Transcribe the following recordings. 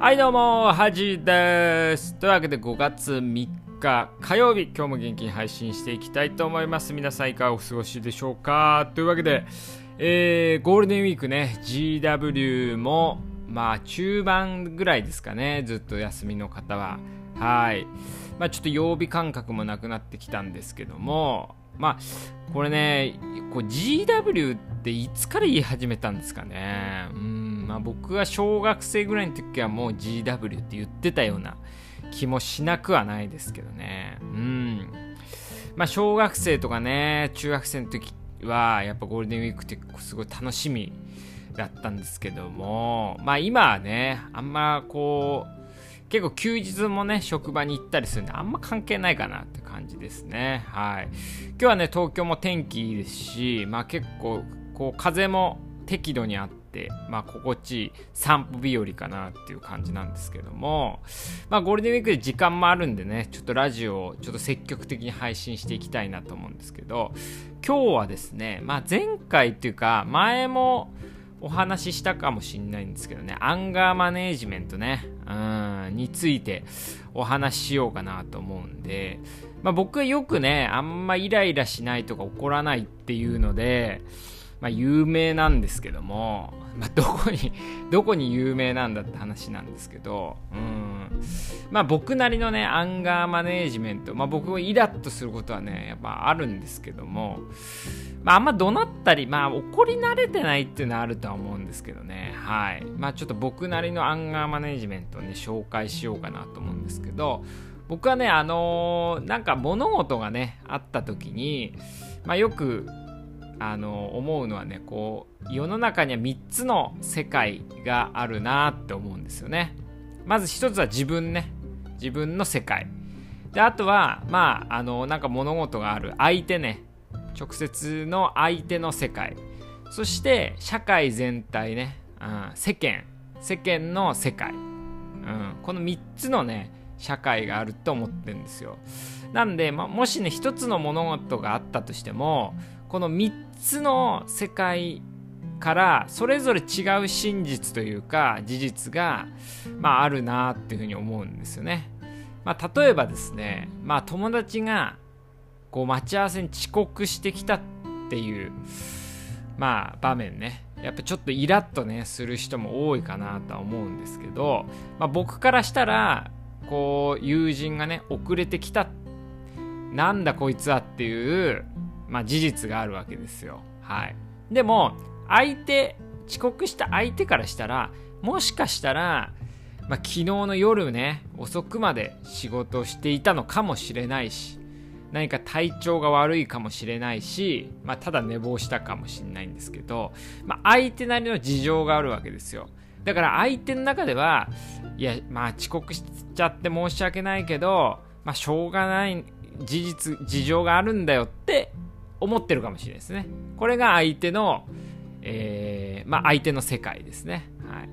はいどうも、はじです。というわけで5月3日火曜日、今日も元気に配信していきたいと思います。皆さんいかがお過ごしでしょうか？というわけで、えー、ゴールデンウィークね、GW も、まあ中盤ぐらいですかね、ずっと休みの方は。はい。まあちょっと曜日感覚もなくなってきたんですけども、まあ、これね、こう GW っていつから言い始めたんですかね？うんまあ、僕が小学生ぐらいの時はもう GW って言ってたような気もしなくはないですけどね。うん。まあ、小学生とかね、中学生の時は、やっぱゴールデンウィークってすごい楽しみだったんですけども、まあ今はね、あんまこう、結構休日もね、職場に行ったりするんで、あんま関係ないかなって感じですね。はい。今日はね、東京も天気いいですし、まあ結構、こう、風も適度にあって、まあ、心地いい散歩日和かなっていう感じなんですけども、まあ、ゴールデンウィークで時間もあるんでね、ちょっとラジオをちょっと積極的に配信していきたいなと思うんですけど、今日はですね、まあ、前回っていうか、前もお話ししたかもしれないんですけどね、アンガーマネージメントね、うん、についてお話ししようかなと思うんで、まあ、僕はよくね、あんまイライラしないとか怒らないっていうので、まあ、有名なんですけども、まあ、どこに、どこに有名なんだって話なんですけど、うん。まあ僕なりのね、アンガーマネージメント、まあ僕もイラッとすることはね、やっぱあるんですけども、まああんま怒鳴ったり、まあ怒り慣れてないっていうのはあるとは思うんですけどね、はい。まあちょっと僕なりのアンガーマネージメントをね、紹介しようかなと思うんですけど、僕はね、あのー、なんか物事がね、あった時に、まあよくあの思うのはねこう世の中には3つの世界があるなって思うんですよね。まず1つは自分ね。自分の世界。であとはまああのなんか物事がある。相手ね。直接の相手の世界。そして社会全体ね、うん、世間。世間の世界、うん、この3つのね社会があると思ってるんですよ。なんで、まもしね1つの物事があったとしてもこの3つの世界からそれぞれ違う真実というか事実が、まあ、あるなっていうふうに思うんですよね。まあ、例えばですね、まあ、友達がこう待ち合わせに遅刻してきたっていう、まあ、場面ねやっぱちょっとイラッとねする人も多いかなとは思うんですけど、まあ、僕からしたらこう友人がね遅れてきたなんだこいつはっていうまあ、事実があるわけですよ。はい。でも、相手、遅刻した相手からしたら、もしかしたら、まあ、昨日の夜ね、遅くまで仕事をしていたのかもしれないし、何か体調が悪いかもしれないし、まあ、ただ寝坊したかもしれないんですけど、まあ、相手なりの事情があるわけですよ。だから相手の中では、いや、まあ遅刻しちゃって申し訳ないけど、まあしょうがない事実、事情があるんだよって思ってるかもしれないですね。これが相手の、えー、まあ、相手の世界ですね。はい。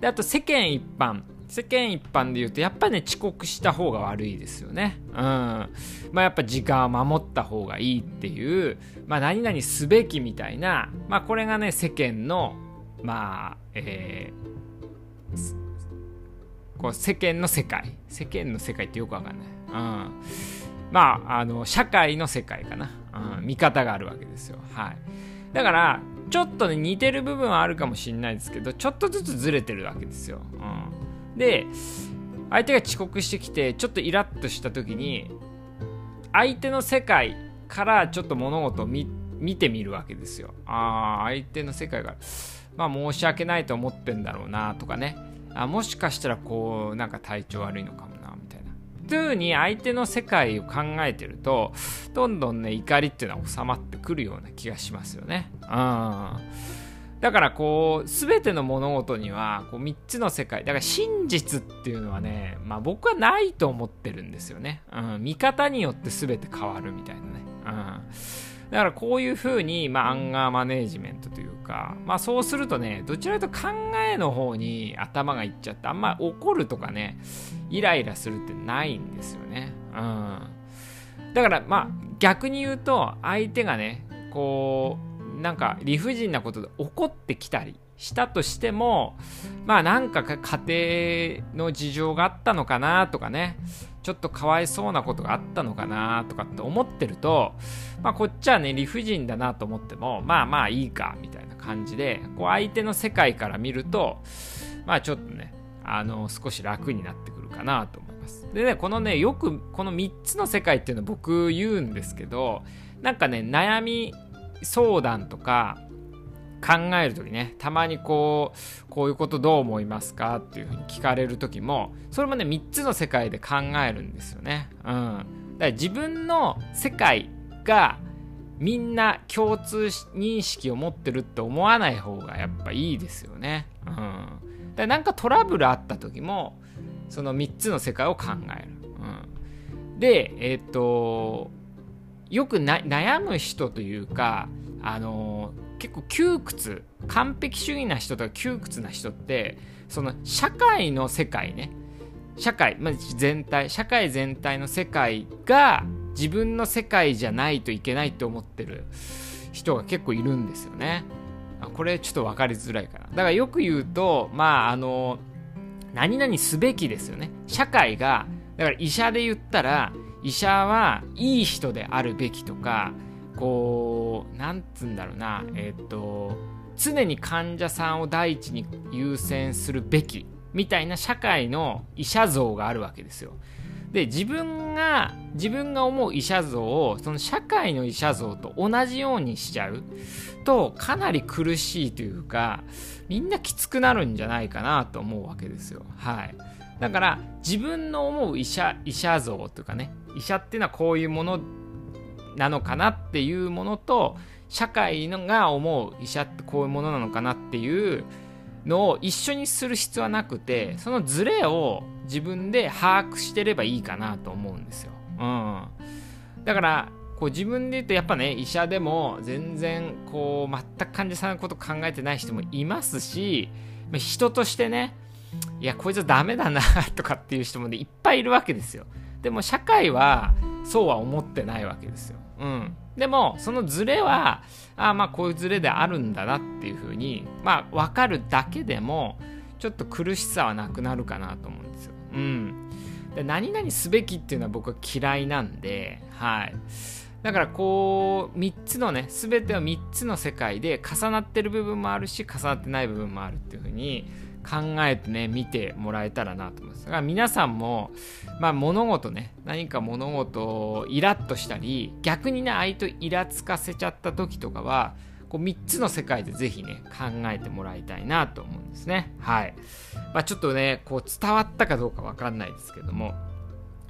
で、あと世間一般。世間一般で言うと、やっぱね、遅刻した方が悪いですよね。うん。まあ、やっぱ時間を守った方がいいっていう、まあ、何々すべきみたいな、まあ、これがね、世間の、まあ、えー、こう世間の世界。世間の世界ってよくわかんない。うん。まあ、あの、社会の世界かな。うん、見方があるわけですよ。はい。だから、ちょっとね、似てる部分はあるかもしれないですけど、ちょっとずつずれてるわけですよ。うん。で、相手が遅刻してきて、ちょっとイラッとした時に、相手の世界からちょっと物事を見てみるわけですよ。ああ、相手の世界が、まあ申し訳ないと思ってんだろうなとかね。あもしかしたらこう、なんか体調悪いのかもというふうに相手の世界を考えてると、どんどんね、怒りっていうのは収まってくるような気がしますよね。うん。だからこう、すべての物事には、こう、3つの世界。だから真実っていうのはね、まあ僕はないと思ってるんですよね。うん。見方によって全て変わるみたいなね。うん。だからこういうふうに、まあ、アンガーマネージメントとか、まあそうするとね、どちらかと考えの方に頭がいっちゃって、あんま怒るとかね、イライラするってないんですよね。うん。だからまあ逆に言うと、相手がね、こう、なんか理不尽なことで怒ってきたりしたとしてもまあなんか家庭の事情があったのかなとかねちょっとかわいそうなことがあったのかなとかって思ってるとまあこっちはね理不尽だなと思ってもまあまあいいかみたいな感じでこう相手の世界から見るとまあちょっとねあの少し楽になってくるかなと思います。でねこのねよくこの3つの世界っていうの僕言うんですけどなんかね悩み相談とか考える時ねたまにこうこういうことどう思いますかっていうふうに聞かれる時もそれもね3つの世界で考えるんですよね。うん、だから自分の世界がみんな共通認識を持ってるって思わない方がやっぱいいですよね。うん、だなんかトラブルあった時もその3つの世界を考える。うん、でえっ、とよく悩む人というかあの結構窮屈完璧主義な人とか窮屈な人ってその社会の世界ね社会、まあ、全体社会全体の世界が自分の世界じゃないといけないって思ってる人が結構いるんですよね。これちょっと分かりづらいかな。だからよく言うとまああの何々すべきですよね。社会がだから医者で言ったら医者はいい人であるべきとかこうなんつうんだろうなえっ、と常に患者さんを第一に優先するべきみたいな社会の医者像があるわけですよ。で自分が自分が思う医者像をその社会の医者像と同じようにしちゃうとかなり苦しいというかみんなきつくなるんじゃないかなと思うわけですよ。はい。だから自分の思う医者医者像というかね医者っていうのはこういうものなのかなっていうものと社会のが思う医者ってこういうものなのかなっていうのを一緒にする必要はなくてそのズレを自分で把握してればいいかなと思うんですよ。うん、だからこう自分で言うとやっぱね医者でも全然こう全く患者さんのこと考えてない人もいますし人としてねいやこいつはダメだなとかっていう人もねいっぱいいるわけですよ。でも社会はそうは思ってないわけですよ。うん。でも、そのズレは、あまあこういうズレであるんだなっていうふうに、まあ分かるだけでも、ちょっと苦しさはなくなるかなと思うんですよ。うん。で何々すべきっていうのは僕は嫌いなんで、はい。だからこう3つのね全ては3つの世界で重なってる部分もあるし重なってない部分もあるっていうふうに考えてね見てもらえたらなと思います。だから皆さんも、まあ、物事ね何か物事をイラッとしたり逆にね相手イラつかせちゃった時とかはこう3つの世界でぜひね考えてもらいたいなと思うんですね。はい、まあ、ちょっとねこう伝わったかどうか分かんないですけども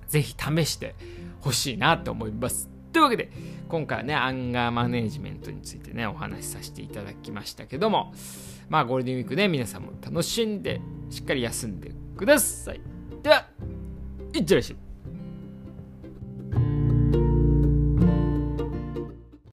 ぜひ試してほしいなと思います。というわけで今回はねアンガーマネージメントについてねお話しさせていただきましたけどもまあゴールデンウィークね皆さんも楽しんでしっかり休んでください。ではいってらっしゃい。